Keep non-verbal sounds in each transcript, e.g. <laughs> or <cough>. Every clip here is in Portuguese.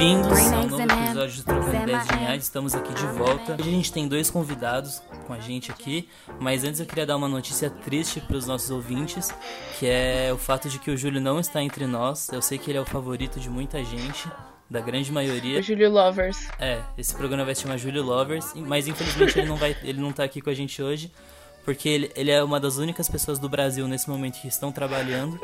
Bem-vindos ao novo episódio do Trocando Ideias Geniais. Estamos aqui de volta. Hoje a gente tem dois convidados com a gente aqui, mas antes eu queria dar uma notícia triste para os nossos ouvintes, que é o fato de que o Júlio não está entre nós. Eu sei que ele é o favorito de muita gente, da grande maioria. O Júlio Lovers. É, esse programa vai se chamar Júlio Lovers, mas infelizmente ele não vai, ele não tá aqui com a gente hoje, porque ele, ele é uma das únicas pessoas do Brasil nesse momento que estão trabalhando.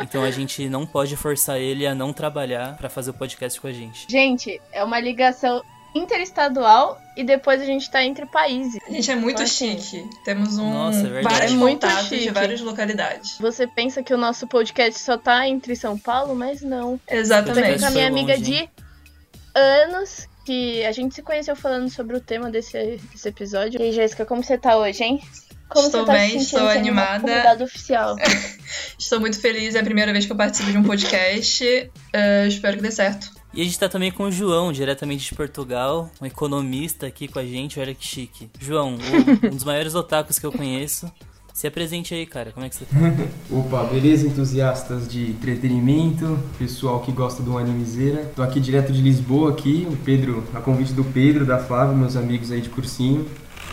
Então a gente não pode forçar ele a não trabalhar para fazer o podcast com a gente. Gente, é uma ligação interestadual e depois a gente tá entre países. A gente é muito Então, assim, chique. Temos um Nossa, é vários É muito contatos de chique. várias localidades. Você pensa que o nosso podcast só tá entre São Paulo, mas não. Eu tô Exatamente. com a minha amiga longe, de anos, que a gente se conheceu falando sobre o tema desse, desse episódio. E aí, Jéssica, como você tá hoje, hein? Como Estou você tá bem, se estou uma animada. oficial? <laughs> Estou muito feliz, é a primeira vez que eu participo de um podcast. Eh, espero que dê certo. E a gente tá também com o João, diretamente de Portugal, um economista aqui com a gente, olha que chique. João, o- um dos maiores otakus que eu conheço. Se apresente aí, cara, como é que você tá? <laughs> Opa, beleza, entusiastas de entretenimento, pessoal que gosta do animezeira. Tô aqui direto de Lisboa aqui, o Pedro, a convite do Pedro, da Flávia, meus amigos aí de cursinho,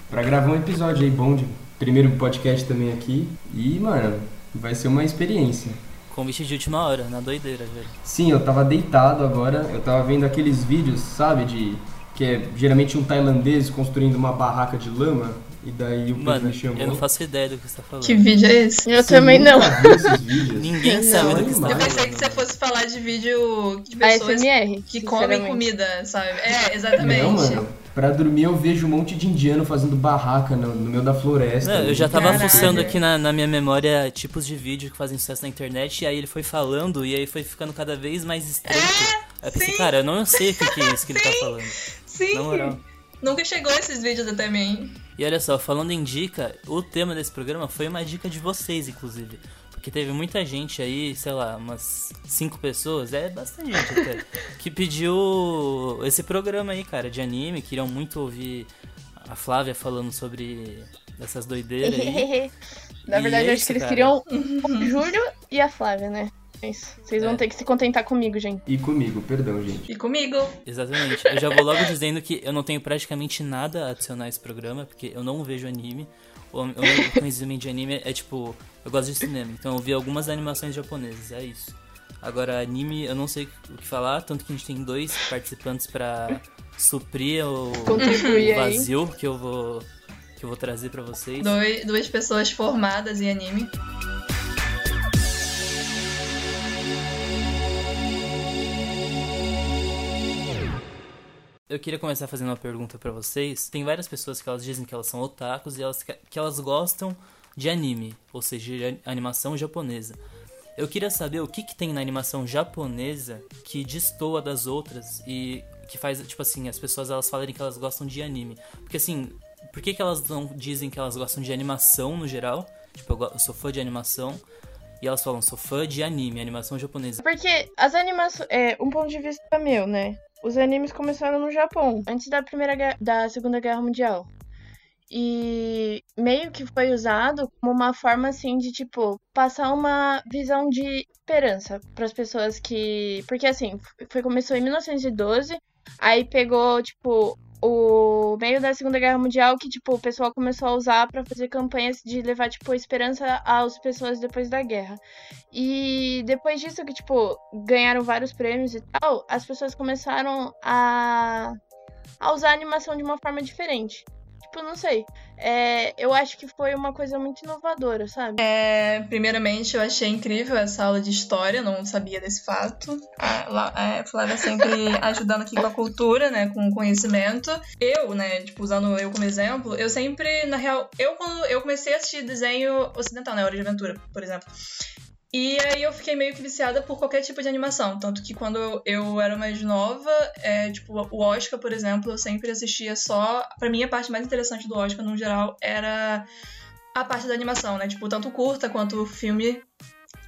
pra gravar um episódio aí bom de primeiro podcast também aqui. E, mano, vai ser uma experiência. Convite de última hora, na doideira, velho. Sim, eu tava deitado agora, eu tava vendo aqueles vídeos, sabe, de que é geralmente um tailandês construindo uma barraca de lama e daí o Pedro Mano, me chamou. eu não faço ideia do que você tá falando. Que vídeo é esse? Eu Você também não. <laughs> Ninguém sabe Não, do que você tá Eu falando. pensei que você fosse falar de vídeo de pessoas ASMR. que comem comida, sabe? É, exatamente. Não, mano. Pra dormir eu vejo um monte de indiano fazendo barraca no, no meio da floresta. Não, eu já tava Caralho. fuçando aqui na, na minha memória tipos de vídeo que fazem sucesso na internet, e aí ele foi falando, e aí foi ficando cada vez mais estreito. aí eu pensei, sim. cara, eu não sei o que, que é isso que ele tá falando. Sim. Na moral. Nunca chegou esses vídeos até mim. E olha só, falando em dica, o tema desse programa foi uma dica de vocês, inclusive. Porque teve muita gente aí, sei lá, umas cinco pessoas, é bastante gente até, <laughs> que pediu esse programa aí, cara, de anime, queriam muito ouvir a Flávia falando sobre essas doideiras aí. <laughs> Na verdade, eu acho que eles cara. queriam o Júlio e a Flávia, né? É isso. Vocês vão É. ter que se contentar comigo, gente. E comigo, perdão, gente. E comigo. Exatamente. Eu já vou logo <laughs> dizendo que eu não tenho praticamente nada a adicionar a esse programa, porque eu não vejo anime. O o meu conhecimento de anime é tipo, eu gosto de cinema, então eu vi algumas animações japonesas, é isso. Agora, anime, eu não sei o que falar, tanto que a gente tem dois participantes pra suprir o, o vazio que eu vou que eu vou trazer pra vocês. Duas pessoas formadas em anime. Eu queria começar fazendo uma pergunta pra vocês. Tem várias pessoas que elas dizem que elas são otakus e elas, que elas gostam de anime, ou seja, de animação japonesa. Eu queria saber o que, que tem na animação japonesa que destoa das outras e que faz, tipo assim, as pessoas elas falarem que elas gostam de anime. Porque assim, por que, que elas não dizem que elas gostam de animação no geral? Tipo, eu, eu sou fã de animação. E elas falam, sou fã de anime, animação japonesa. Porque as animações. É, um ponto de vista meu, né? Os animes começaram no Japão, antes da primeira da Segunda Guerra Mundial. E meio que foi usado como uma forma assim de tipo passar uma visão de esperança para as pessoas que, porque assim, foi começou em 1912, aí pegou tipo o meio da Segunda Guerra Mundial que tipo o pessoal começou a usar para fazer campanhas de levar tipo esperança às pessoas depois da guerra. E depois disso que, tipo, ganharam vários prêmios e tal, as pessoas começaram a, a usar a animação de uma forma diferente. Tipo, não sei. É, eu acho que foi uma coisa muito inovadora, sabe? É, primeiramente, eu achei incrível essa aula de história, não sabia desse fato. A La- a Flávia sempre <laughs> ajudando aqui com a cultura, né, com o conhecimento. Eu, né, tipo, usando eu como exemplo, eu sempre, na real, eu quando eu comecei a assistir desenho ocidental, né, Hora de Aventura, por exemplo. E aí eu fiquei meio que viciada por qualquer tipo de animação. Tanto que quando eu, era mais nova, é, tipo, o Oscar, por exemplo, eu sempre assistia só. Pra mim, a parte mais interessante do Oscar, no geral, era a parte da animação, né? Tipo, tanto curta quanto o filme.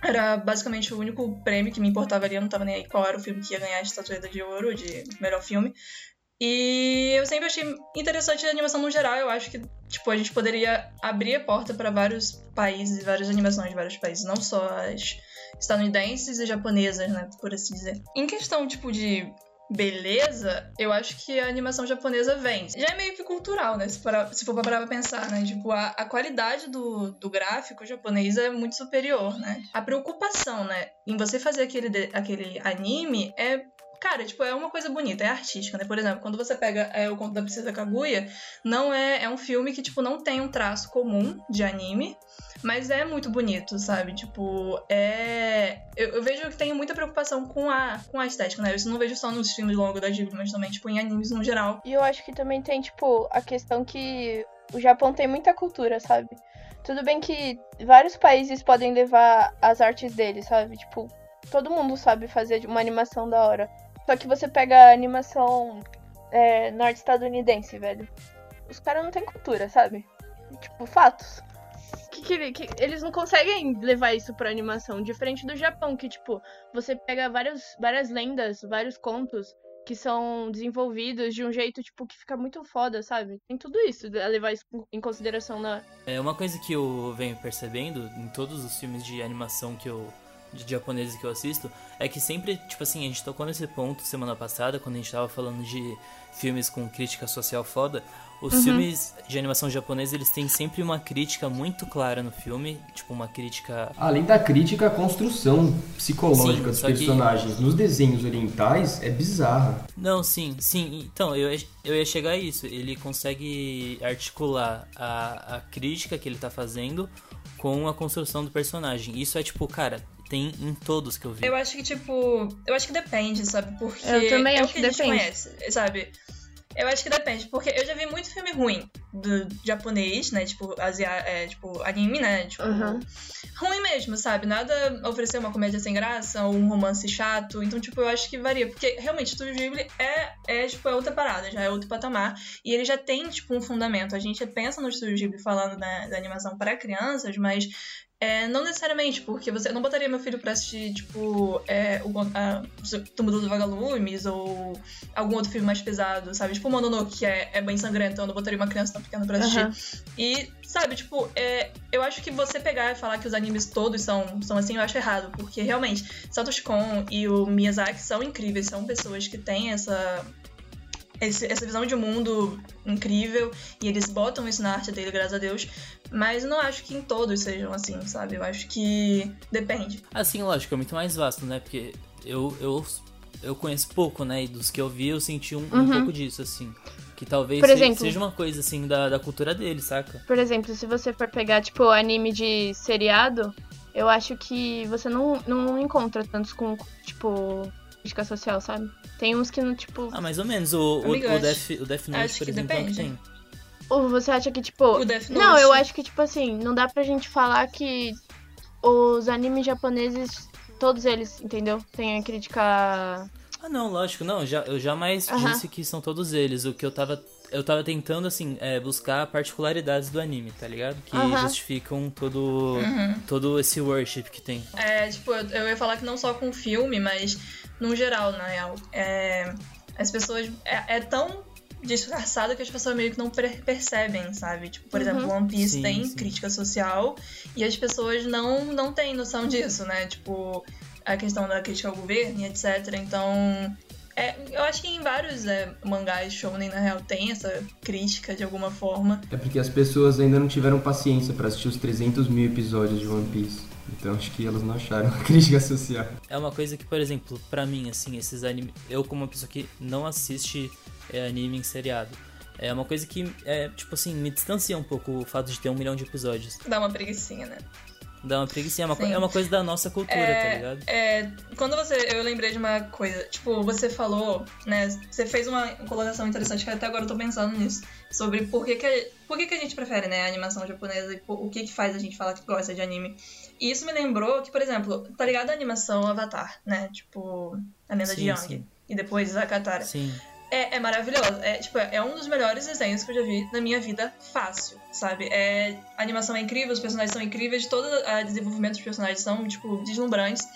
Era basicamente o único prêmio que me importava ali. Eu não tava nem aí qual era o filme que ia ganhar a estatueta de ouro de melhor filme. E eu sempre achei interessante a animação no geral. Eu acho que, tipo, a gente poderia abrir a porta para vários países, várias animações de vários países, não só as estadunidenses e japonesas, né, por assim dizer. Em questão, tipo, de beleza, eu acho que a animação japonesa vence. Já é meio que cultural, né? Se for, se for pra parar pra pensar, né? Tipo, a, a qualidade do, do gráfico japonês é muito superior, né? A preocupação, né, em você fazer aquele, aquele anime é Cara, tipo, é uma coisa bonita, é artística, né? Por exemplo, quando você pega é, o Conto da Princesa Kaguya, não é, é um filme que, tipo, não tem um traço comum de anime, mas é muito bonito, sabe? Tipo, é... Eu, eu vejo que tem muita preocupação com a, com a estética, né? Eu não vejo só nos filmes longos da Ghibli, mas também, tipo, em animes no geral. E eu acho que também tem, tipo, a questão que o Japão tem muita cultura, sabe? Tudo bem que vários países podem levar as artes deles, sabe? Tipo, todo mundo sabe fazer uma animação da hora. Só que você pega a animação é, norte-estadunidense, velho. Os caras não têm cultura, sabe? Tipo, fatos. Que, que, que, eles não conseguem levar isso pra animação. Diferente do Japão, que, tipo, você pega vários, várias lendas, vários contos que são desenvolvidos de um jeito, tipo, que fica muito foda, sabe? Tem tudo isso a levar isso em consideração na. É uma coisa que eu venho percebendo em todos os filmes de animação que eu de japoneses que eu assisto, é que sempre, tipo assim, a gente tocou nesse ponto semana passada, quando a gente tava falando de filmes com crítica social foda. Os uhum. filmes de animação japonesa, eles têm sempre uma crítica muito clara no filme, tipo uma crítica... Além da crítica, a construção psicológica sim, dos personagens que... nos desenhos orientais é bizarra. Não, sim, sim. Então, eu, eu ia chegar a isso. Ele consegue articular a, a crítica que ele tá fazendo com a construção do personagem. Isso é tipo, cara, tem em todos que eu vi. Eu acho que, tipo, eu acho que depende, sabe? Porque eu também é acho o que, que a gente depende. conhece, sabe? Eu acho que depende, porque eu já vi muito filme ruim do japonês, né? Tipo, asia é, tipo anime, né? Tipo, uhum. ruim mesmo, sabe? Nada oferecer uma comédia sem graça ou um romance chato. Então, tipo, eu acho que varia. Porque realmente, Studio Ghibli é, é, tipo, é outra parada, já é outro patamar. E ele já tem, tipo, um fundamento. A gente pensa no Studio Ghibli falando da, da animação para crianças, mas é, não necessariamente, porque você eu não botaria meu filho pra assistir, tipo, é, o a, Túmulo do Vagalumes ou algum outro filme mais pesado, sabe? Tipo, o Mononoke, que é, é bem sangrento, eu não botaria uma criança tão pequena pra assistir. Uhum. E, sabe, tipo, é, eu acho que você pegar e falar que os animes todos são, são assim, eu acho errado, porque realmente, Satoshi Kon e o Miyazaki são incríveis, são pessoas que têm essa esse, essa visão de mundo incrível e eles botam isso na arte dele, graças a Deus. Mas eu não acho que em todos sejam assim, sabe? Eu acho que depende. Assim, lógico, é muito mais vasto, né? Porque eu, eu, eu conheço pouco, né? E dos que eu vi, eu senti um, uhum. um pouco disso, assim. Que talvez Por exemplo, seja uma coisa, assim, da, da cultura dele, saca? Por exemplo, se você for pegar, tipo, anime de seriado, eu acho que você não, não encontra tantos com, tipo, crítica social, sabe? Tem uns que não, tipo. Ah, mais ou menos. O, o, o, Death, o Death Note, acho por exemplo, depende. tem. Ou você acha que, tipo. O Death Note. Não, eu acho que, tipo assim, não dá pra gente falar que os animes japoneses, todos eles, entendeu? Tem a crítica. Ah, não, lógico, não. Já, eu jamais uh -huh. disse que são todos eles. O que eu tava. Eu tava tentando, assim, é, buscar particularidades do anime, tá ligado? Que uh -huh. justificam todo, uhum. todo esse worship que tem. É, tipo, eu, eu ia falar que não só com filme, mas no geral, na real. É, as pessoas. É, é, tão disfarçado que as pessoas meio que não percebem, sabe? Tipo, por uhum. exemplo, One Piece sim, tem sim. crítica social e as pessoas não, não têm noção disso, né? Tipo, a questão da crítica ao governo e etc. Então. É, eu acho que em vários é, mangás shounen, na real, tem essa crítica de alguma forma. É porque as pessoas ainda não tiveram paciência para assistir os 300 mil episódios de One Piece. Então acho que elas não acharam <laughs> a crítica social. É uma coisa que, por exemplo, para mim, assim, esses animes. Eu, como uma pessoa que não assiste é, anime em seriado, é uma coisa que, é, tipo assim, me distancia um pouco o fato de ter um milhão de episódios. Dá uma preguicinha, né? Dá uma preguiça, é uma, é uma coisa da nossa cultura, é, tá ligado? É, quando você. Eu lembrei de uma coisa, tipo, você falou, né? Você fez uma colocação interessante que até agora eu tô pensando nisso. Sobre por que, que, por que, que a gente prefere, né, a animação japonesa e o que, que faz a gente falar que gosta de anime. E isso me lembrou que, por exemplo, tá ligado a animação Avatar, né? Tipo, a lenda de Yang. E depois Zakatara. Sim. É, é maravilhoso. É, tipo, é um dos melhores desenhos que eu já vi na minha vida fácil, sabe? É, a animação é incrível, os personagens são incríveis, todo o desenvolvimento dos personagens são, tipo, deslumbrantes.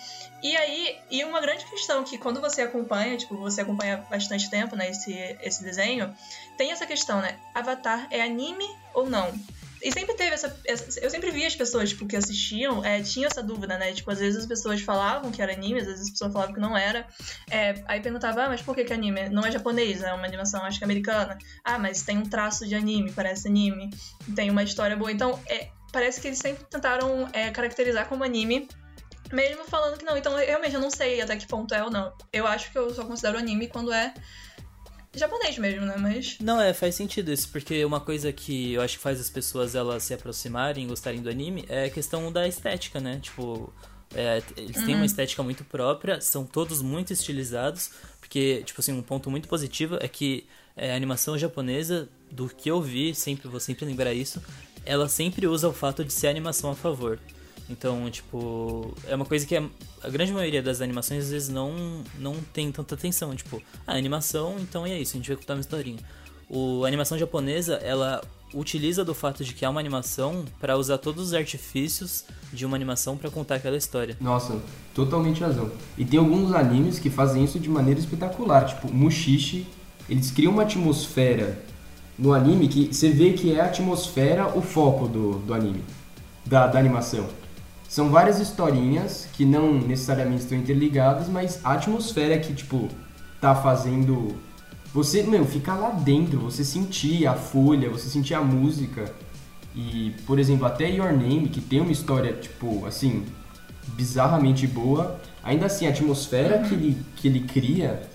E aí, e uma grande questão que quando você acompanha, tipo, você acompanha bastante tempo, né, esse, esse desenho, tem essa questão, né? Avatar é anime ou não? E sempre teve essa, Eu sempre vi as pessoas, tipo, que assistiam, é, tinham essa dúvida, né? Tipo, às vezes as pessoas falavam que era anime, às vezes as pessoas falavam que não era. É, aí perguntava, ah, mas por que, que anime? Não é japonês, é uma animação, acho que americana. Ah, mas tem um traço de anime, parece anime. Tem uma história boa. Então, é, parece que eles sempre tentaram é, caracterizar como anime mesmo falando que não. Então, eu não sei até que ponto é ou não. Eu acho que eu só considero anime quando é japonês mesmo, né? Mas. Não, é, faz sentido isso, porque uma coisa que eu acho que faz as pessoas elas se aproximarem, gostarem do anime, é a questão da estética, né? Tipo, é, eles uhum. têm uma uhum. estética muito própria, são todos muito estilizados, porque, tipo assim, um ponto muito positivo é que é, a animação japonesa, do que eu vi, sempre vou sempre lembrar isso, ela sempre usa o fato de ser animação a favor. Então, tipo, é uma coisa que a, a, grande maioria das animações às vezes não, não tem tanta atenção. Tipo, a ah, animação, então é isso, a gente vai contar uma historinha. O, a animação japonesa, ela utiliza do fato de que é uma animação para usar todos os artifícios de uma animação para contar aquela história. Nossa, totalmente razão. E tem alguns animes que fazem isso de maneira espetacular, tipo Mushishi, eles criam uma atmosfera no anime que você vê que é a atmosfera o foco do, do anime, da, da animação. São várias historinhas que não necessariamente estão interligadas, mas a atmosfera que, tipo, tá fazendo. Você, meu, ficar lá dentro, você sentir a folha, você sentir a música. E, por exemplo, até Your Name, que tem uma história, tipo, assim, bizarramente boa, ainda assim, a atmosfera que ele, que ele cria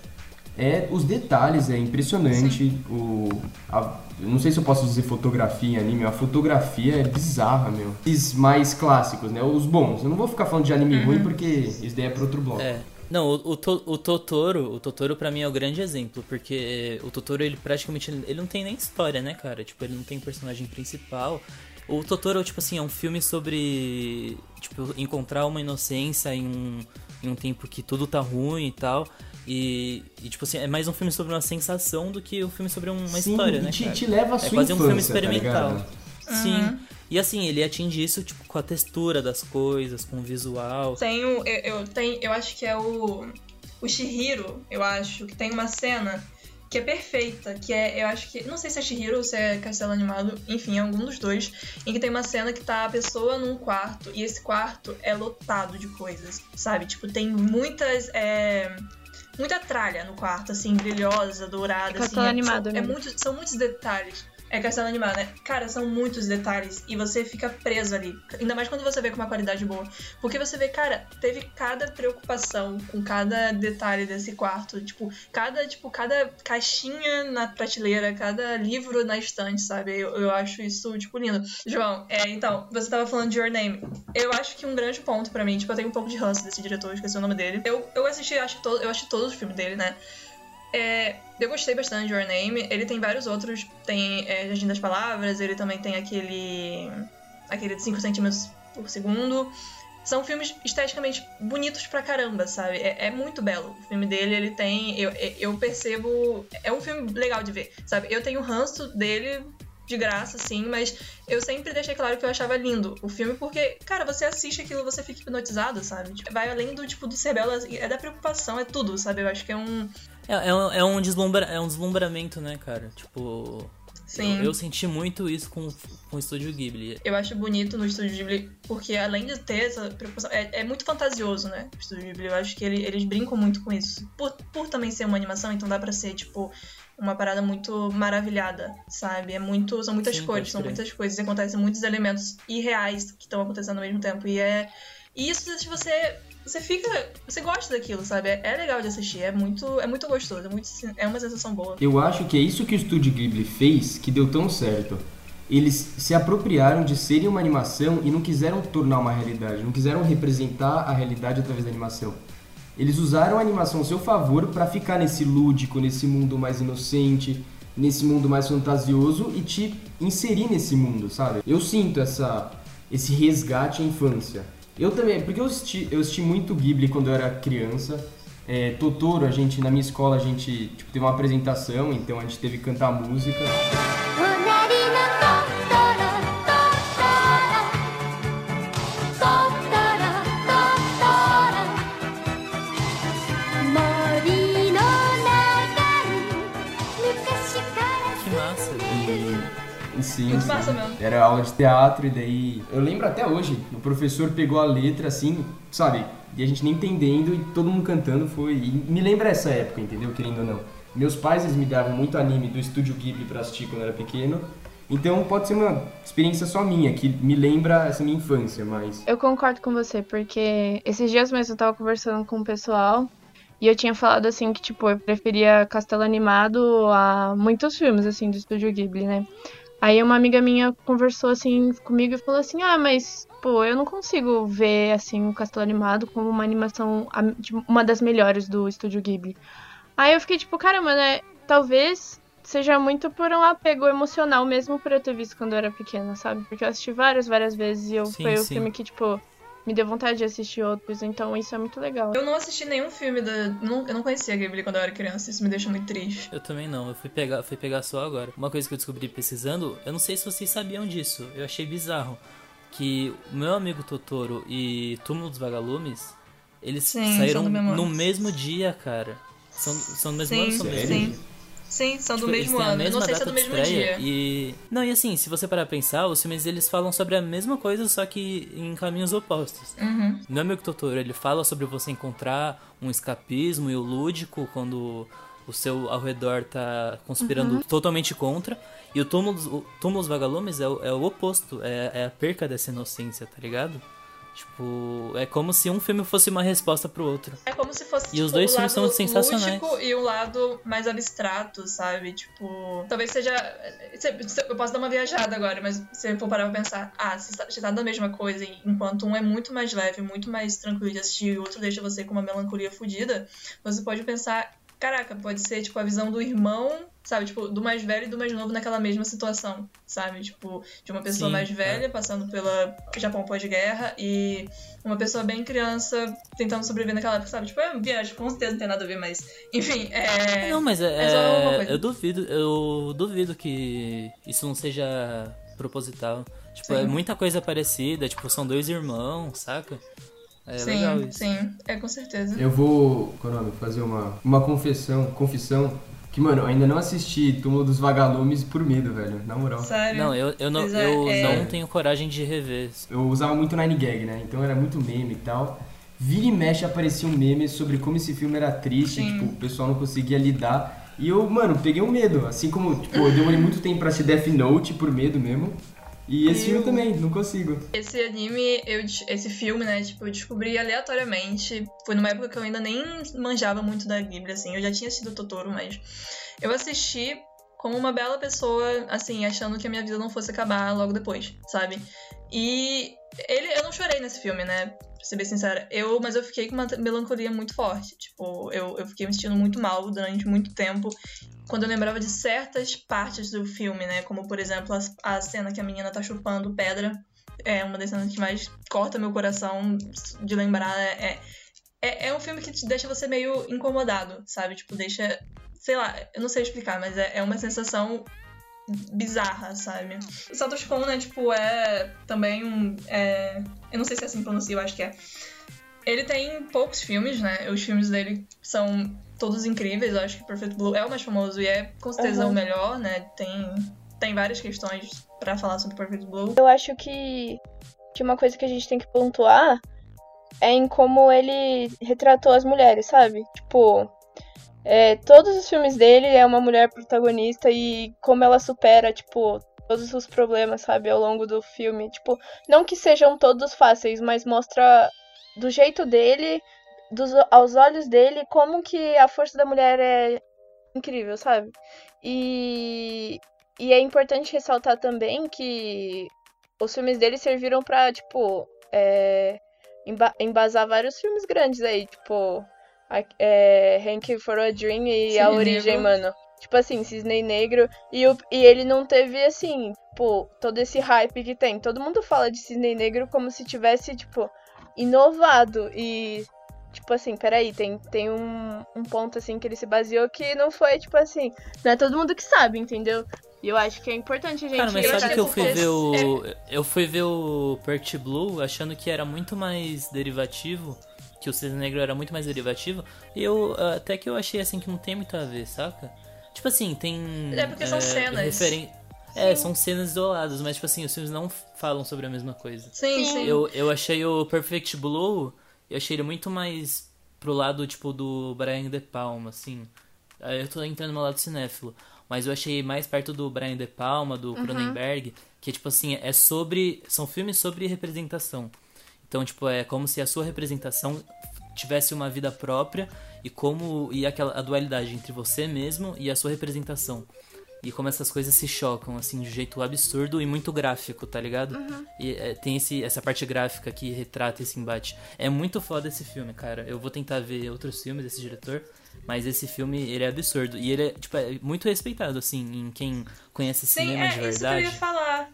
é os detalhes, é impressionante. O, a, não sei se eu posso dizer fotografia em anime, a fotografia é bizarra, meu. Os mais clássicos, né? Os bons. Eu não vou ficar falando de anime uhum. ruim porque isso daí é pra outro bloco. É. Não, o, o, o, Totoro, o Totoro pra mim é o grande exemplo, porque o Totoro, ele praticamente, ele não tem nem história, né, cara? Tipo, ele não tem personagem principal. O Totoro, tipo assim, é um filme sobre, tipo, encontrar uma inocência em um, em um tempo que tudo tá ruim e tal. E, e, tipo assim, é mais um filme sobre uma sensação do que um filme sobre uma Sim, história, né? Te, cara? te leva a sua É quase infância, um filme tá experimental. Tá Sim. Uhum. E assim, ele atinge isso tipo, com a textura das coisas, com o visual. Tem o. Eu, eu, tenho, eu acho que é o. O Shihiro, eu acho, que tem uma cena que é perfeita, que é, eu acho que, não sei se é Shihiro ou se é Castelo Animado, enfim, é algum dos dois, em que tem uma cena que tá a pessoa num quarto e esse quarto é lotado de coisas, sabe? Tipo, tem muitas é, muita tralha no quarto, assim, brilhosa, dourada. Castelo assim, animado, é, é muito, São muitos detalhes. É Castelo Animado, né? Cara, são muitos detalhes e você fica preso ali. Ainda mais quando você vê com uma qualidade boa. Porque você vê, cara, teve cada preocupação com cada detalhe desse quarto. Tipo, cada, tipo, cada caixinha na prateleira, cada livro na estante, sabe? Eu, eu acho isso, tipo, lindo. João, é, então, você tava falando de Your Name. Eu acho que um grande ponto para mim, tipo, eu tenho um pouco de ranço desse diretor, esqueci o nome dele. Eu, eu assisti, acho, todo, eu acho todos os filmes dele, né? É, eu gostei bastante de Your Name. Ele tem vários outros. Tem é, Jardim das Palavras, ele também tem aquele. aquele de 5 centímetros por segundo. São filmes esteticamente bonitos pra caramba, sabe? É, é, muito belo. O filme dele, ele tem. Eu, eu percebo. É um filme legal de ver, sabe? Eu tenho ranço dele de graça, sim, mas eu sempre deixei claro que eu achava lindo o filme, porque, cara, você assiste aquilo, você fica hipnotizado, sabe? Vai além do, tipo, do ser belo, é da preocupação, é tudo, sabe? Eu acho que é um é, é, um, é, um deslumbra, é um deslumbramento, né, cara? Tipo. Sim. Eu, eu, senti muito isso com, com o Estúdio Ghibli. Eu acho bonito no Estúdio Ghibli, porque além de ter essa preocupação. É, é muito fantasioso, né? O Estúdio Ghibli. Eu acho que ele, eles brincam muito com isso. Por, por também ser uma animação, então dá pra ser, tipo, uma parada muito maravilhada, sabe? É muito, são muitas Sim, cores, são muitas coisas, acontecem muitos elementos irreais que estão acontecendo ao mesmo tempo. E é. E isso se você você fica. Você gosta daquilo, sabe? É, é, legal de assistir, é muito, é muito gostoso, é, muito, é uma sensação boa. Eu acho que é isso que o Studio Ghibli fez que deu tão certo. Eles se apropriaram de serem uma animação e não quiseram tornar uma realidade, não quiseram representar a realidade através da animação. Eles usaram a animação a seu favor para ficar nesse lúdico, nesse mundo mais inocente, nesse mundo mais fantasioso e te inserir nesse mundo, sabe? Eu sinto essa esse resgate à infância. Eu também, porque eu assisti, eu assisti muito Ghibli quando eu era criança. É, Totoro, a gente, na minha escola, a gente tipo, teve uma apresentação, então a gente teve que cantar música. Sim, Muito sim. massa mesmo. Era aula de teatro e daí. Eu lembro até hoje, o professor pegou a letra assim, sabe? E a gente nem entendendo e todo mundo cantando foi. E me lembra essa época, entendeu? Querendo ou não. Meus pais, eles me davam muito anime do estúdio Ghibli pra assistir quando eu era pequeno. Então pode ser uma experiência só minha, que me lembra essa minha infância, mas. Eu concordo com você, porque esses dias mesmo eu tava conversando com o pessoal e eu tinha falado assim que, tipo, eu preferia Castelo Animado a muitos filmes, assim, do Estúdio Ghibli, né? Aí uma amiga minha conversou assim comigo e falou assim: Ah, mas, pô, eu não consigo ver, assim, o Castelo Animado como uma animação, uma das melhores do Estúdio Ghibli. Aí eu fiquei tipo, caramba, né? Talvez seja muito por um apego emocional mesmo por eu ter visto quando eu era pequena, sabe? Porque eu assisti várias, várias vezes e eu, Sim, foi o sim. filme que, tipo, me deu vontade de assistir outros, então isso é muito legal. Eu não assisti nenhum filme da. não- eu não conhecia Ghibli quando eu era criança, isso me deixa muito triste. Eu também não, eu fui pegar, fui pegar só agora. Uma coisa que eu descobri pesquisando, eu não sei se vocês sabiam disso, eu achei bizarro. Que o meu amigo Totoro e Túmulo dos Vagalumes, eles Sim, saíram no mesmo dia, cara. São, são do mesmo Sim, ano, são do mesmo sim. Sim, são do Tipo, mesmo ano. Eu não sei se é do mesmo dia. E. Não, e assim, se você parar pra pensar, os filmes eles falam sobre a mesma coisa, só que em caminhos opostos. Uhum. Meu amigo Totoro, ele fala sobre você encontrar um escapismo e o lúdico quando o seu ao redor tá conspirando Uhum. totalmente contra. E o Túmulo, o Túmulo dos Vagalumes é, o- é o oposto, é, é a perca dessa inocência, tá ligado? Tipo, é como se um filme fosse uma resposta pro outro. É como se fosse E tipo, os dois o filmes são sensacionais. e o lado mais abstrato, sabe? Tipo, talvez seja. se- se- Eu posso dar uma viajada agora, mas se eu for parar pra pensar, ah, se está, tá da mesma coisa, enquanto um é muito mais leve, muito mais tranquilo de assistir, e o outro deixa você com uma melancolia fodida, você pode pensar, caraca, pode ser tipo a visão do irmão, sabe? Tipo, do mais velho e do mais novo naquela mesma situação, sabe? Tipo, de uma pessoa Sim, mais é. velha passando pela Japão pós-guerra e uma pessoa bem criança tentando sobreviver naquela época, sabe? Tipo, é viagem, com certeza não tem nada a ver, mas. Enfim, é. Não, mas é, é uma é- coisa. eu duvido, eu duvido que isso não seja proposital. Tipo, é Sim. muita coisa parecida, tipo, são dois irmãos, saca? É sim, legal isso. sim, é com certeza. Eu vou, é nome? Fazer uma, uma confissão, confissão. Que, mano, eu ainda não assisti Túmulo dos Vagalumes por medo, velho. Na moral. Sério. Não, eu, eu, não, é, eu é- não tenho coragem de rever. Eu usava muito Nine Gag, né? Então era muito meme e tal. Vira e mexe aparecia um meme sobre como esse filme era triste, Sim. tipo, o pessoal não conseguia lidar. E eu, mano, peguei um medo. Assim como, tipo, eu demorei muito tempo pra assistir Death Note por medo mesmo. E esse filme Eu- também, não consigo. Esse anime, eu, esse filme, né, tipo, eu descobri aleatoriamente. Foi numa época que eu ainda nem manjava muito da Ghibli, assim. Eu já tinha assistido Totoro, mas eu assisti como uma bela pessoa, assim, achando que a minha vida não fosse acabar logo depois, sabe? E ele, eu não chorei nesse filme, né? Pra ser bem sincera. Eu, mas eu fiquei com uma melancolia muito forte. Tipo, eu, eu fiquei me sentindo muito mal durante muito tempo. Quando eu lembrava de certas partes do filme, né? Como, por exemplo, a, a cena que a menina tá chupando pedra. É uma das cenas que mais corta meu coração de lembrar. É, é, é um filme que te deixa você meio incomodado, sabe? Tipo, deixa. Sei lá, eu não sei explicar, mas é, é uma sensação bizarra, sabe? O Satoshi Kon, né, tipo, é também um. é- eu não sei se é assim que pronuncia, eu acho que é. Ele tem poucos filmes, né? Os filmes dele são todos incríveis. Eu acho que Perfect Blue é o mais famoso e é com certeza Uhum. o melhor, né? Tem, tem várias questões pra falar sobre Perfect Blue. Eu acho que, que uma coisa que a gente tem que pontuar é em como ele retratou as mulheres, sabe? Tipo, é, todos os filmes dele é uma mulher protagonista e como ela supera, tipo, todos os problemas, sabe, ao longo do filme. Tipo, não que sejam todos fáceis, mas mostra do jeito dele, dos, aos olhos dele, como que a força da mulher é incrível, sabe? E, e é importante ressaltar também que os filmes dele serviram pra, tipo, é, embasar vários filmes grandes aí, tipo, a, é, Hank for a Dream e Cisne A Origem, Negro. mano. Tipo assim, Cisne Negro. E, o, e ele não teve, assim, tipo, todo esse hype que tem. Todo mundo fala de Cisne Negro como se tivesse, tipo, inovado. E, tipo assim, peraí, tem, tem um, um ponto, assim, que ele se baseou que não foi, tipo assim, não é todo mundo que sabe, entendeu? E eu acho que é importante a gente... Cara, mas eu sabe que eu que fui ver o. Eu fui ver o Perct Blue achando que era muito mais derivativo. Que o Cisne Negro era muito mais derivativo. E eu até que eu achei assim que não tem muito a ver, saca? Tipo assim, tem. É porque são cenas. referen- É, são cenas isoladas, mas tipo assim, os filmes não falam sobre a mesma coisa. Sim, sim. Eu, eu achei o Perfect Blue, eu achei ele muito mais pro lado, tipo, do Brian De Palma, assim. Aí Eu tô entrando no meu lado cinéfilo. Mas eu achei mais perto do Brian De Palma, do Cronenberg, que, tipo assim, é sobre... São filmes sobre representação. Então, tipo, é como se a sua representação tivesse uma vida própria e como... E aquela a dualidade entre você mesmo e a sua representação. E como essas coisas se chocam, assim, de um jeito absurdo e muito gráfico, tá ligado? E é, tem esse, essa parte gráfica que retrata esse embate. É muito foda esse filme, cara. Eu vou tentar ver outros filmes desse diretor, mas esse filme, ele é absurdo. E ele é, tipo, é muito respeitado, assim, em quem conhece Sim, cinema é de isso que eu verdade. ia falar.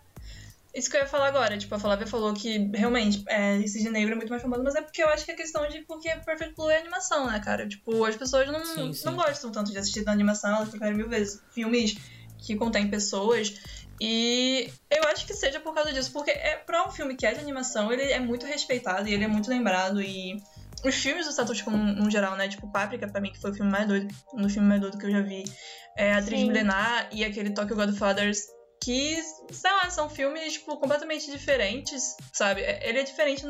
Isso que eu ia falar agora. Tipo, a Flávia falou que realmente é, esse de negro é muito mais famoso, mas é porque eu acho que é questão de porque Perfect Blue é animação, né, cara? Tipo, as pessoas não, Sim, sim. não gostam tanto de assistir da animação, elas preferem mil vezes filmes que contêm pessoas. E eu acho que seja por causa disso, porque é pra um filme que é de animação, ele é muito respeitado e ele é muito lembrado e os filmes do Satoshi como no geral, né? Tipo, Páprica, pra mim, que foi o filme mais doido, um dos filmes mais doidos que eu já vi. É Atriz Sim. Milenar e aquele Tokyo Godfathers, que, sei lá, são filmes, tipo, completamente diferentes, sabe? É- Ele é diferente.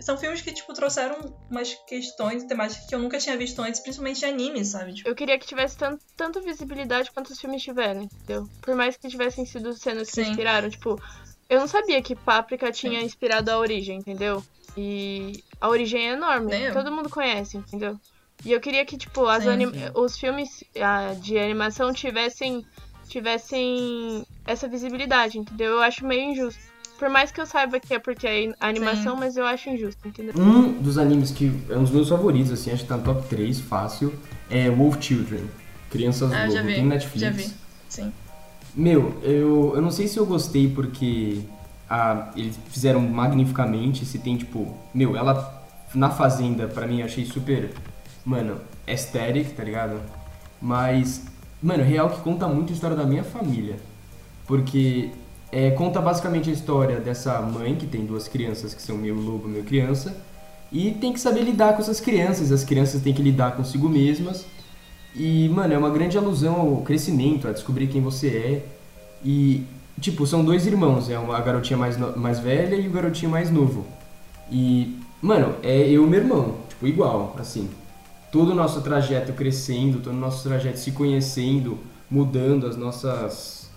São filmes que, tipo, trouxeram umas questões temáticas que eu nunca tinha visto antes, principalmente de anime, sabe? Tipo, Eu queria que tivesse tanto, tanto visibilidade quanto os filmes tiveram, entendeu? Por mais que tivessem sido cenas que Sim. inspiraram, tipo, eu não sabia que Páprica tinha inspirado a origem, entendeu? E a origem é enorme, Nem eu. todo mundo conhece, entendeu? E eu queria que, tipo, as Sim, anim- sim. os filmes ah, de animação tivessem, tivessem essa visibilidade, entendeu? Eu acho meio injusto. Por mais que eu saiba que é porque é animação, Sim. mas eu acho injusto, entendeu? Um dos animes que é um dos meus favoritos, assim, acho que tá no top 3, fácil, é Wolf Children. Crianças ah, Lobo. Tem no Netflix. Já vi. Sim. Meu, eu, eu não sei se eu gostei porque ah, eles fizeram magnificamente, se tem tipo, meu, ela na fazenda pra mim eu achei super, mano, aesthetic, tá ligado? Mas, mano, real que conta muito a história da minha família. Porque é, conta basicamente a história dessa mãe que tem duas crianças que são meio lobo, meio criança, e tem que saber lidar com essas crianças, as crianças têm que lidar consigo mesmas. E, mano, é uma grande alusão ao crescimento, a descobrir quem você é. E, tipo, são dois irmãos, é uma garotinha mais, mais velha e o garotinho mais novo. E, mano, é eu e meu irmão, tipo, igual, assim. Todo o nosso trajeto crescendo, todo o nosso trajeto se conhecendo, mudando as nossas.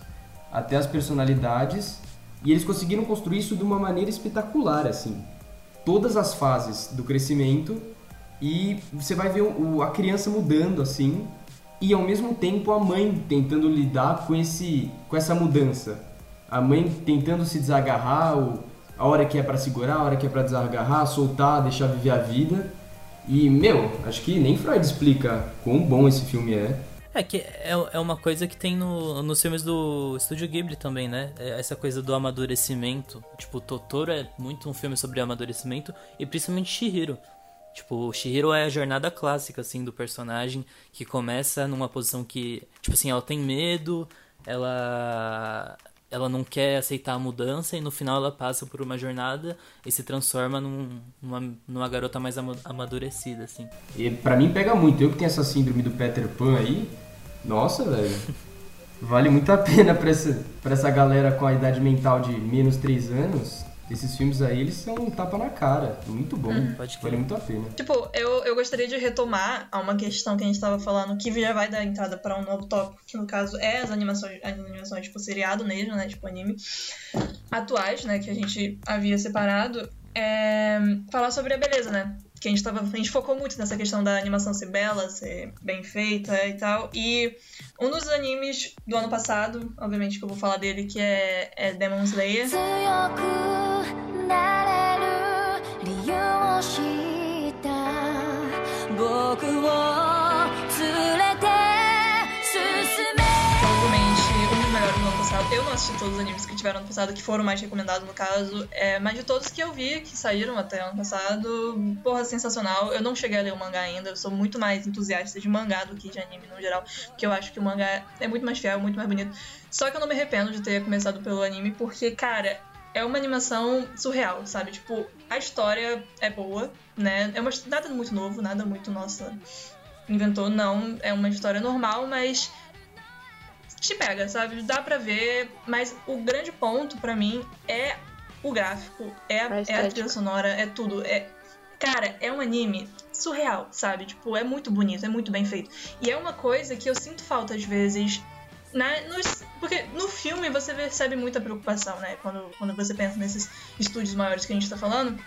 até as personalidades. E eles conseguiram construir isso de uma maneira espetacular, assim. Todas as fases do crescimento e você vai ver o, a criança mudando assim e ao mesmo tempo a mãe tentando lidar com esse com essa mudança a mãe tentando se desagarrar o, a hora que é pra segurar a hora que é pra desagarrar soltar deixar viver a vida e meu acho que nem Freud explica quão bom esse filme é É que é, é uma coisa que tem no, nos filmes do Estúdio Ghibli também, né? É Essa coisa do amadurecimento. Tipo, Totoro é muito um filme sobre amadurecimento e principalmente Shihiro. Tipo, Shihiro é a jornada clássica, assim, do personagem que começa numa posição que, tipo assim, ela tem medo, ela ela não quer aceitar a mudança e no final ela passa por uma jornada e se transforma num- numa, numa garota mais ama- amadurecida, assim. e pra mim pega muito eu que tenho essa síndrome do Peter Pan aí nossa velho vale muito a pena pra essa, pra essa galera com a idade mental de menos 3 anos esses filmes aí eles são um tapa na cara. Muito bom. Pode vale muito a pena. Tipo, eu, eu gostaria de retomar a uma questão que a gente tava falando, que já vai dar entrada pra um novo tópico, que no caso é as animações, as animações tipo seriado mesmo, né, tipo anime, atuais, né, que a gente havia separado, é falar sobre a beleza, né, que a gente tava, a gente focou muito nessa questão da animação ser bela, ser bem feita e tal, e um dos animes do ano passado, obviamente que eu vou falar dele, que é, é Demon Slayer, 強 passado. Eu não assisti todos os animes que tiveram ano passado, que foram mais recomendados no caso, é, mas de todos que eu vi, que saíram até ano passado, porra, sensacional. Eu não cheguei a ler o mangá ainda, eu sou muito mais entusiasta de mangá do que de anime no geral, porque eu acho que o mangá é muito mais fiel, muito mais bonito. Só que eu não me arrependo de ter começado pelo anime, porque, cara, é uma animação surreal, sabe? Tipo, a história é boa, né? É uma, nada muito novo, nada muito, nossa, inventou, não. É uma história normal, mas te pega, sabe? Dá pra ver, mas o grande ponto pra mim é o gráfico, é, a- é a trilha sonora, é tudo. É, cara, é um anime surreal, sabe? Tipo, é muito bonito, é muito bem feito. E é uma coisa que eu sinto falta às vezes. Na, nos, porque no filme você percebe muita preocupação, né? Quando, quando você pensa nesses estúdios maiores que a gente tá falando.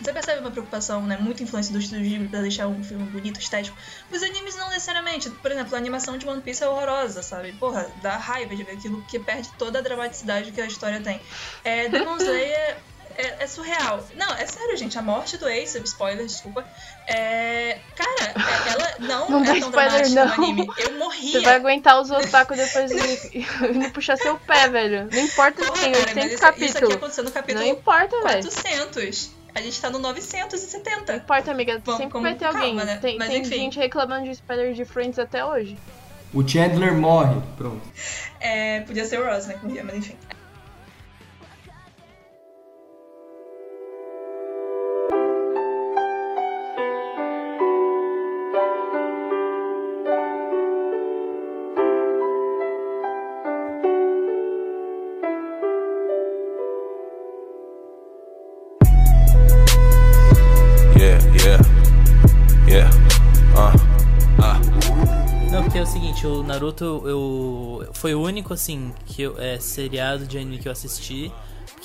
Você percebe uma preocupação, né? Muita influência do estúdio Ghibli pra deixar um filme bonito, estético. Os animes não necessariamente. Por exemplo, a animação de One Piece é horrorosa, sabe? Porra, dá raiva de ver aquilo que perde toda a dramaticidade que a história tem. É, Demon <laughs> Slayer é, é surreal. Não, é sério, gente. A morte do Ace, spoiler, desculpa. É. Cara, ela não, Não é tão spoiler, dramática no não. anime. Eu morria. Você vai aguentar os otaku depois de <laughs> não puxar seu pé, velho. Não importa se tem cara, 800 mas isso, aqui capítulos. aconteceu no Não capítulo importa, velho. 400. A gente tá no 970. Não importa, amiga. Vamos Sempre vai ter calma, alguém. né? Tem, Mas tem enfim. gente reclamando de spoiler de Friends até hoje. O Chandler morre. Pronto. É, podia ser o Ross, né? Mas enfim. Seguinte, o Naruto eu foi o único assim que eu, é seriado de anime que eu assisti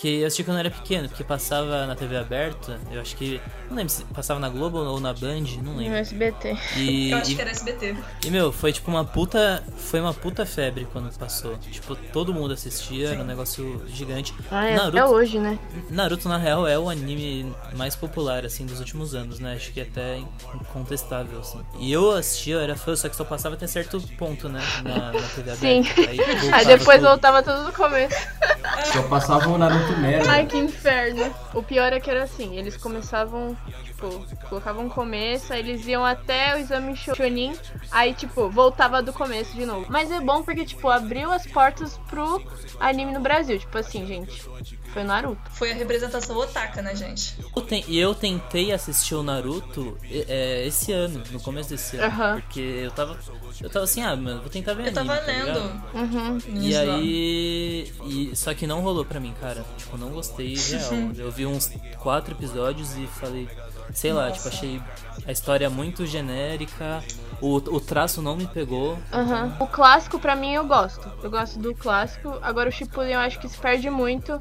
que eu assisti quando eu era pequeno, porque passava na TV aberta, eu acho que não lembro se passava na Globo ou na Band, não No lembro. SBT. E, Eu acho e- que era SBT. e, meu, foi tipo uma puta. Foi uma puta febre quando passou. Tipo, todo mundo assistia, era um negócio gigante. Ah, é Naruto, até hoje, né? Naruto, na real, é o anime mais popular, assim, dos últimos anos, né? Acho que até incontestável, assim. E eu assistia, eu era fã, só que só passava até certo ponto, né? Na, na TV aberta. Sim. Aí, <laughs> Aí depois tudo. voltava tudo no começo. Só passava o Naruto merda. Ai, que inferno. O pior é que era assim, eles começavam, tipo, colocavam um começo, aí eles iam até o exame Chunin, aí, tipo, voltava do começo de novo. Mas é bom porque, tipo, abriu as portas pro anime no Brasil. Tipo assim, gente, foi Naruto. Foi a representação otaka, né, gente? Eu ten- E eu tentei assistir o Naruto é, esse ano, no começo desse ano. Aham. Porque eu tava. Eu tava assim, ah, mano, vou tentar ver Eu tava anime, tá ligado? lendo. Uhum. E Isso. aí. E, só que não rolou pra mim, cara. Tipo, não gostei real. <laughs> Eu vi uns quatro episódios e falei. Sei lá, tipo, achei a história muito genérica. O, o traço não me pegou. Aham. O clássico, pra mim, eu gosto. Eu gosto do clássico. Agora, o Shippuden, eu acho que se perde muito.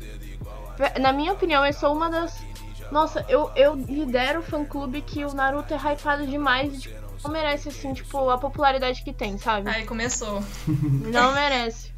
Na minha opinião, eu sou uma das... Nossa, eu, eu lidero o fã-clube que o Naruto é hypado demais e, tipo, não merece, assim, tipo, a popularidade que tem, sabe? Aí começou. Não merece.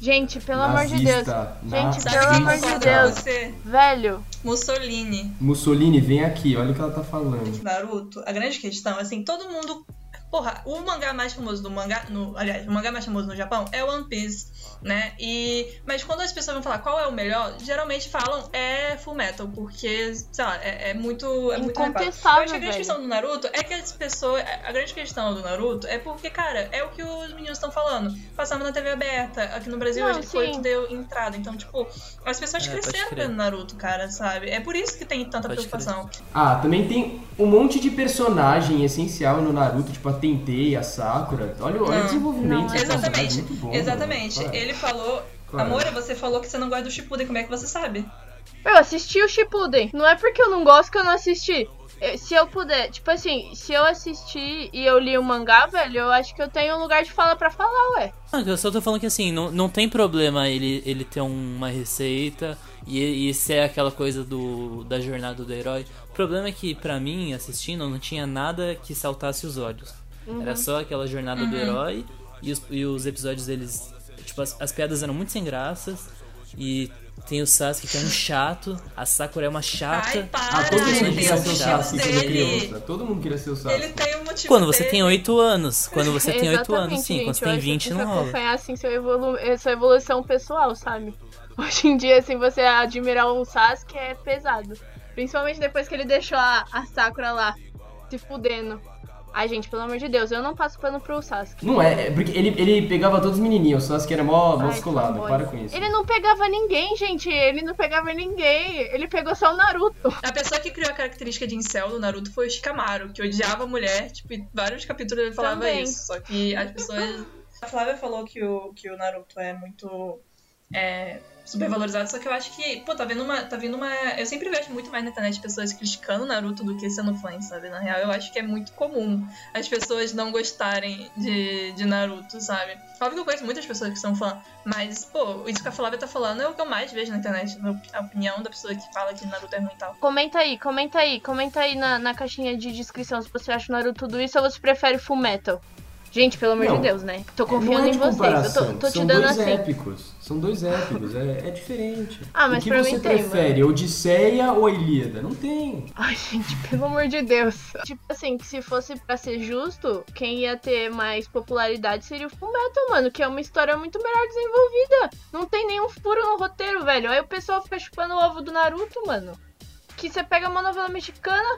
Gente, pelo amor de Deus. Nazista, Gente, nazista. pelo amor de Deus. você? Velho, Mussolini. Mussolini, vem aqui, olha o que ela tá falando. Naruto, a grande questão, assim, todo mundo. Porra, o mangá mais famoso do mangá. No, aliás, o mangá mais famoso no Japão é One Piece, né? E. Mas quando as pessoas vão falar qual é o melhor, geralmente falam é Full Metal, porque, sei lá, é, é muito. É muito. Incontestável, Eu acho que a grande questão do Naruto é que as pessoas. A grande questão do Naruto é porque, cara, é o que os meninos estão falando. Passava na TV aberta, aqui no Brasil Não, ele foi o sim. que deu entrada. Então, tipo, as pessoas É, cresceram crer. vendo Naruto, cara, sabe? É por isso que tem tanta Pode preocupação. Ah, também tem um monte de personagem essencial no Naruto, tipo a Tentei, a Sakura. Olha, olha Não, o desenvolvimento. não, Exatamente, muito bom, exatamente. Claro. Ele falou. Claro. Amora, você falou que você não gosta do Shippuden, como é que você sabe? eu assisti o Shippuden. Não é porque eu não gosto que eu não assisti. Eh, Se eu puder, tipo assim, se eu assistir e eu li o mangá, velho, eu acho que eu tenho um lugar de fala pra falar, ué. Ah, eu só tô falando que assim, não, não tem problema ele, ele ter uma receita e, e ser aquela coisa do, da jornada do herói. O problema é que, pra mim, assistindo, não tinha nada que saltasse os olhos. Era só aquela jornada do herói e os, e os episódios deles. Tipo, as, as piadas eram muito sem graças. E tem o Sasuke que é um chato, a Sakura é uma chata. Ai, para, Ah, todo mundo queria ser o Sasuke quando criança. Todo mundo queria ser o Sasuke. Ele tem um motivo Quando você dele. tem 8 anos. Quando você tem 8 anos, Exatamente, sim. Quando você gente, tem eu 20, acho que não rola. acompanhar assim seu evolu sua evolução pessoal, sabe? <laughs> Hoje em dia, assim, você admirar o Sasuke é pesado. Principalmente depois que ele deixou a, a Sakura lá, se fudendo. Ai, gente, pelo amor de Deus, eu não passo pano pro Sasuke. Não é, é porque ele, ele pegava todos os menininhos, o Sasuke era mó Ai, musculado, para com isso. Ele não pegava ninguém, gente. Ele não pegava ninguém. Ele pegou só o Naruto. A pessoa que criou a característica de incel do Naruto foi o Shikamaru, que odiava a mulher, tipo, em vários capítulos ele falava Também. isso. Só que as pessoas A Flávia falou que o, que o Naruto é muito é, supervalorizado, só que eu acho que, pô, tá vindo uma. Tá vindo uma. Eu sempre vejo muito mais na internet pessoas criticando Naruto do que sendo fãs, sabe? Na real, eu acho que é muito comum as pessoas não gostarem de, de Naruto, sabe? Óbvio que eu conheço muitas pessoas que são fã, mas, pô, isso que a Flávia tá falando é o que eu mais vejo na internet, a opinião da pessoa que fala que Naruto é ruim e tal. Comenta aí, comenta aí, comenta aí na, na caixinha de descrição se você acha Naruto tudo isso ou você prefere Full Metal. Gente, pelo amor Não. de Deus, né? Tô Não confiando é em vocês. Eu tô, tô te São dando dois assim. épicos. São dois épicos, é, é diferente. Ah, mas o que pra você mim tem, prefere, Odisseia ou Ilíada? Não tem. Ai, gente, pelo amor de Deus. Tipo assim, que se fosse pra ser justo, quem ia ter mais popularidade seria o Fullmetal, mano, que é uma história muito melhor desenvolvida. Não tem nenhum furo no roteiro, velho. Aí o pessoal fica chupando o ovo do Naruto, mano. Que você pega uma novela mexicana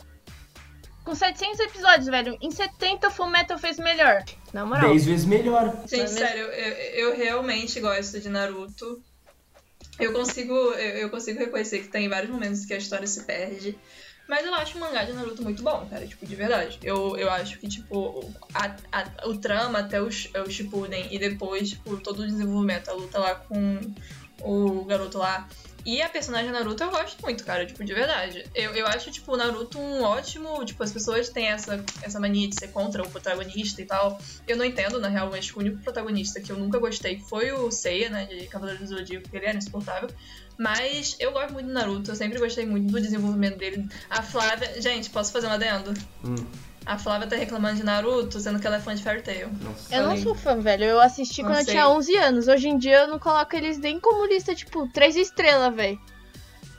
com 700 episódios, velho. Em 70 o Fullmetal fez melhor. Na moral. Dez vezes melhor. Gente, Não é sério, eu, eu realmente gosto de Naruto. Eu consigo, eu, eu consigo reconhecer que tem vários momentos que a história se perde. Mas eu acho o mangá de Naruto muito bom, cara, tipo, de verdade. Eu, eu acho que, tipo, a, a- o trama até o, o Shippuden e depois, tipo, todo o desenvolvimento, a luta lá com o garoto lá. E a personagem Naruto eu gosto muito, cara, tipo, de verdade. Eu, eu acho, tipo, o Naruto um ótimo. Tipo, as pessoas têm essa, essa mania de ser contra o protagonista e tal. Eu não entendo, na real, que o único protagonista que eu nunca gostei foi o Seiya, né, de Cavaleiro do Zodíaco, porque ele era insuportável. Mas eu gosto muito do Naruto, eu sempre gostei muito do desenvolvimento dele. A Flávia. Gente, posso fazer um adendo? Hum, A Flávia tá reclamando de Naruto, sendo que ela é fã de Fairy Tail. nossa. Eu não sou fã, velho. Eu assisti Não quando eu sei. tinha 11 anos. Hoje em dia eu não coloco eles nem como lista, tipo, três estrelas, velho.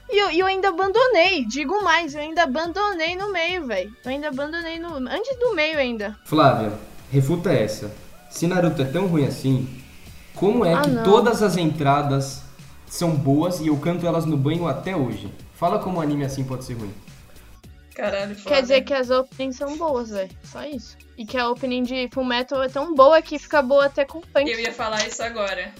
E eu, eu ainda abandonei. Digo mais, eu ainda abandonei no meio, velho. Eu ainda abandonei no. Antes do meio ainda. Flávia, refuta essa. Se Naruto é tão ruim assim, como é Ah, que não. todas as entradas são boas e eu canto elas no banho até hoje? Fala como um anime assim pode ser ruim. Caralho, Flávia. Quer dizer que as openings são boas, velho. Só isso. E que a opening de Fullmetal é tão boa que fica boa até com punk. Eu ia falar isso agora.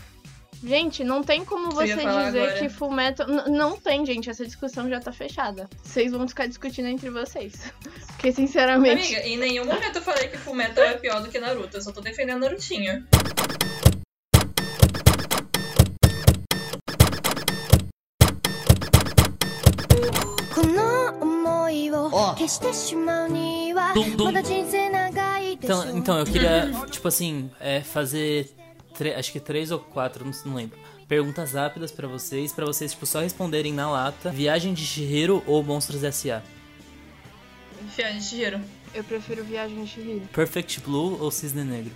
Gente, não tem como você dizer agora. que Fullmetal... N- Não tem, gente. Essa discussão já tá fechada. Vocês vão ficar discutindo entre vocês. <laughs> Porque, sinceramente... Amiga, em nenhum momento eu falei que Fullmetal é pior do que Naruto. Eu só tô defendendo Narutinho. こ Dum, dum. Então, então, eu queria, <laughs> tipo assim, é, fazer acho que três ou quatro, não, lembro. Perguntas rápidas para vocês, para vocês, tipo, só responderem na lata. Viagem de Shihiro ou Monstros S.A.? Viagem de Shihiro. Eu prefiro Viagem de Shihiro. Perfect Blue ou Cisne Negro?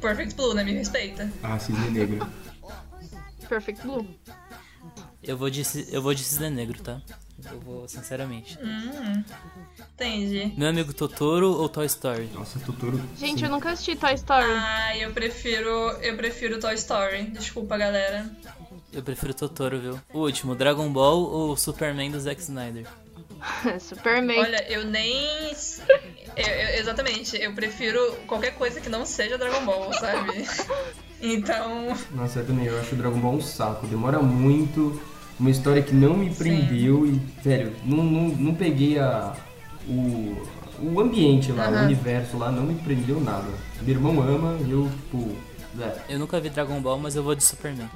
Perfect Blue, né? Me respeita. Ah, Cisne Negro. Perfect Blue. Eu vou de, eu vou de Cisne Negro, tá? Eu vou, sinceramente. Hum, entendi. Meu amigo Totoro ou Toy Story? Nossa, Totoro. Gente, sim. eu nunca assisti Toy Story. Ah, eu prefiro. Eu prefiro Toy Story. Desculpa, galera. Eu prefiro Totoro, viu? O último, Dragon Ball ou Superman do Zack Snyder? <laughs> Superman. Olha, eu nem. eu- eu- exatamente, eu prefiro qualquer coisa que não seja Dragon Ball, sabe? <laughs> Então. Nossa, eu também. Eu acho o Dragon Ball um saco. Demora muito. Uma história que não me prendeu e, sério, não, não, não peguei a, o, o ambiente lá, o Aham. universo lá, não me prendeu nada. Meu irmão ama e eu, tipo. É. Eu nunca vi Dragon Ball, mas eu vou de Superman.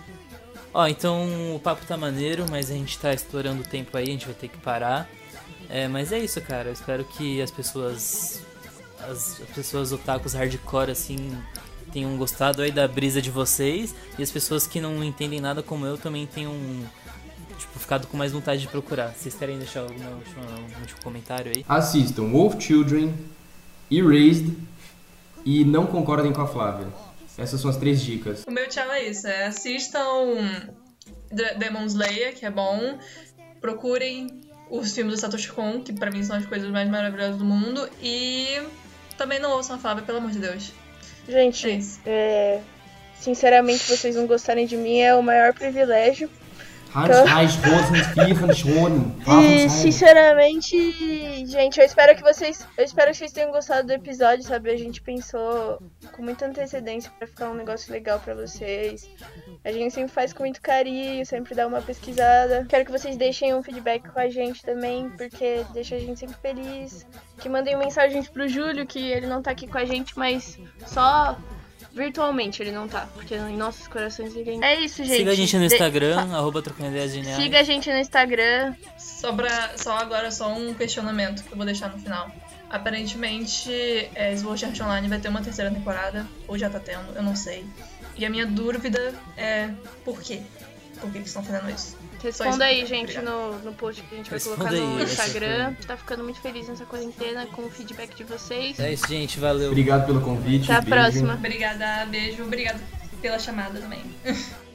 Ó, então o papo tá maneiro, mas a gente tá estourando o tempo aí, a gente vai ter que parar. É, mas é isso, cara. Eu espero que as pessoas. As, as pessoas otakus hardcore, assim, tenham gostado aí da brisa de vocês. E as pessoas que não entendem nada como eu também tenham. Tipo, ficado com mais vontade de procurar. Vocês querem deixar alguma última, um último comentário aí? Assistam Wolf Children, Erased e não concordem com a Flávia. Essas são as três dicas. O meu tchau é isso: é assistam Demon Slayer, que é bom. Procurem os filmes do Satoshi Kon, que pra mim são as coisas mais maravilhosas do mundo. E também não ouçam a Flávia, pelo amor de Deus. É Gente, isso. é... sinceramente, vocês não gostarem de mim é o maior privilégio. Hans, Reich, Rosen, E sinceramente, gente, eu espero que vocês, eu espero que vocês tenham gostado do episódio, sabe? A gente pensou com muita antecedência pra ficar um negócio legal pra vocês. A gente sempre faz com muito carinho, sempre dá uma pesquisada. Quero que vocês deixem um feedback com a gente também, porque deixa a gente sempre feliz. Que mandem mensagens pro Júlio, que ele não tá aqui com a gente, mas só Virtualmente ele não tá, porque em nossos corações ele é isso, gente. Siga a gente no De- Instagram, arroba trocando ideias geniais. Siga a gente no Instagram. Só, pra, só agora, só um questionamento que eu vou deixar no final. Aparentemente, é, Sword Art Online vai ter uma terceira temporada, ou já tá tendo, eu não sei. E a minha dúvida é por quê? Por que eles estão fazendo isso? Responda aí, gente, no, no post que a gente vai Responda colocar no aí Instagram. Tá ficando muito feliz nessa quarentena com o feedback de vocês. É isso, gente. Valeu. Obrigado pelo convite. Até a beijo. próxima. Obrigada, beijo, obrigada pela chamada também. <laughs>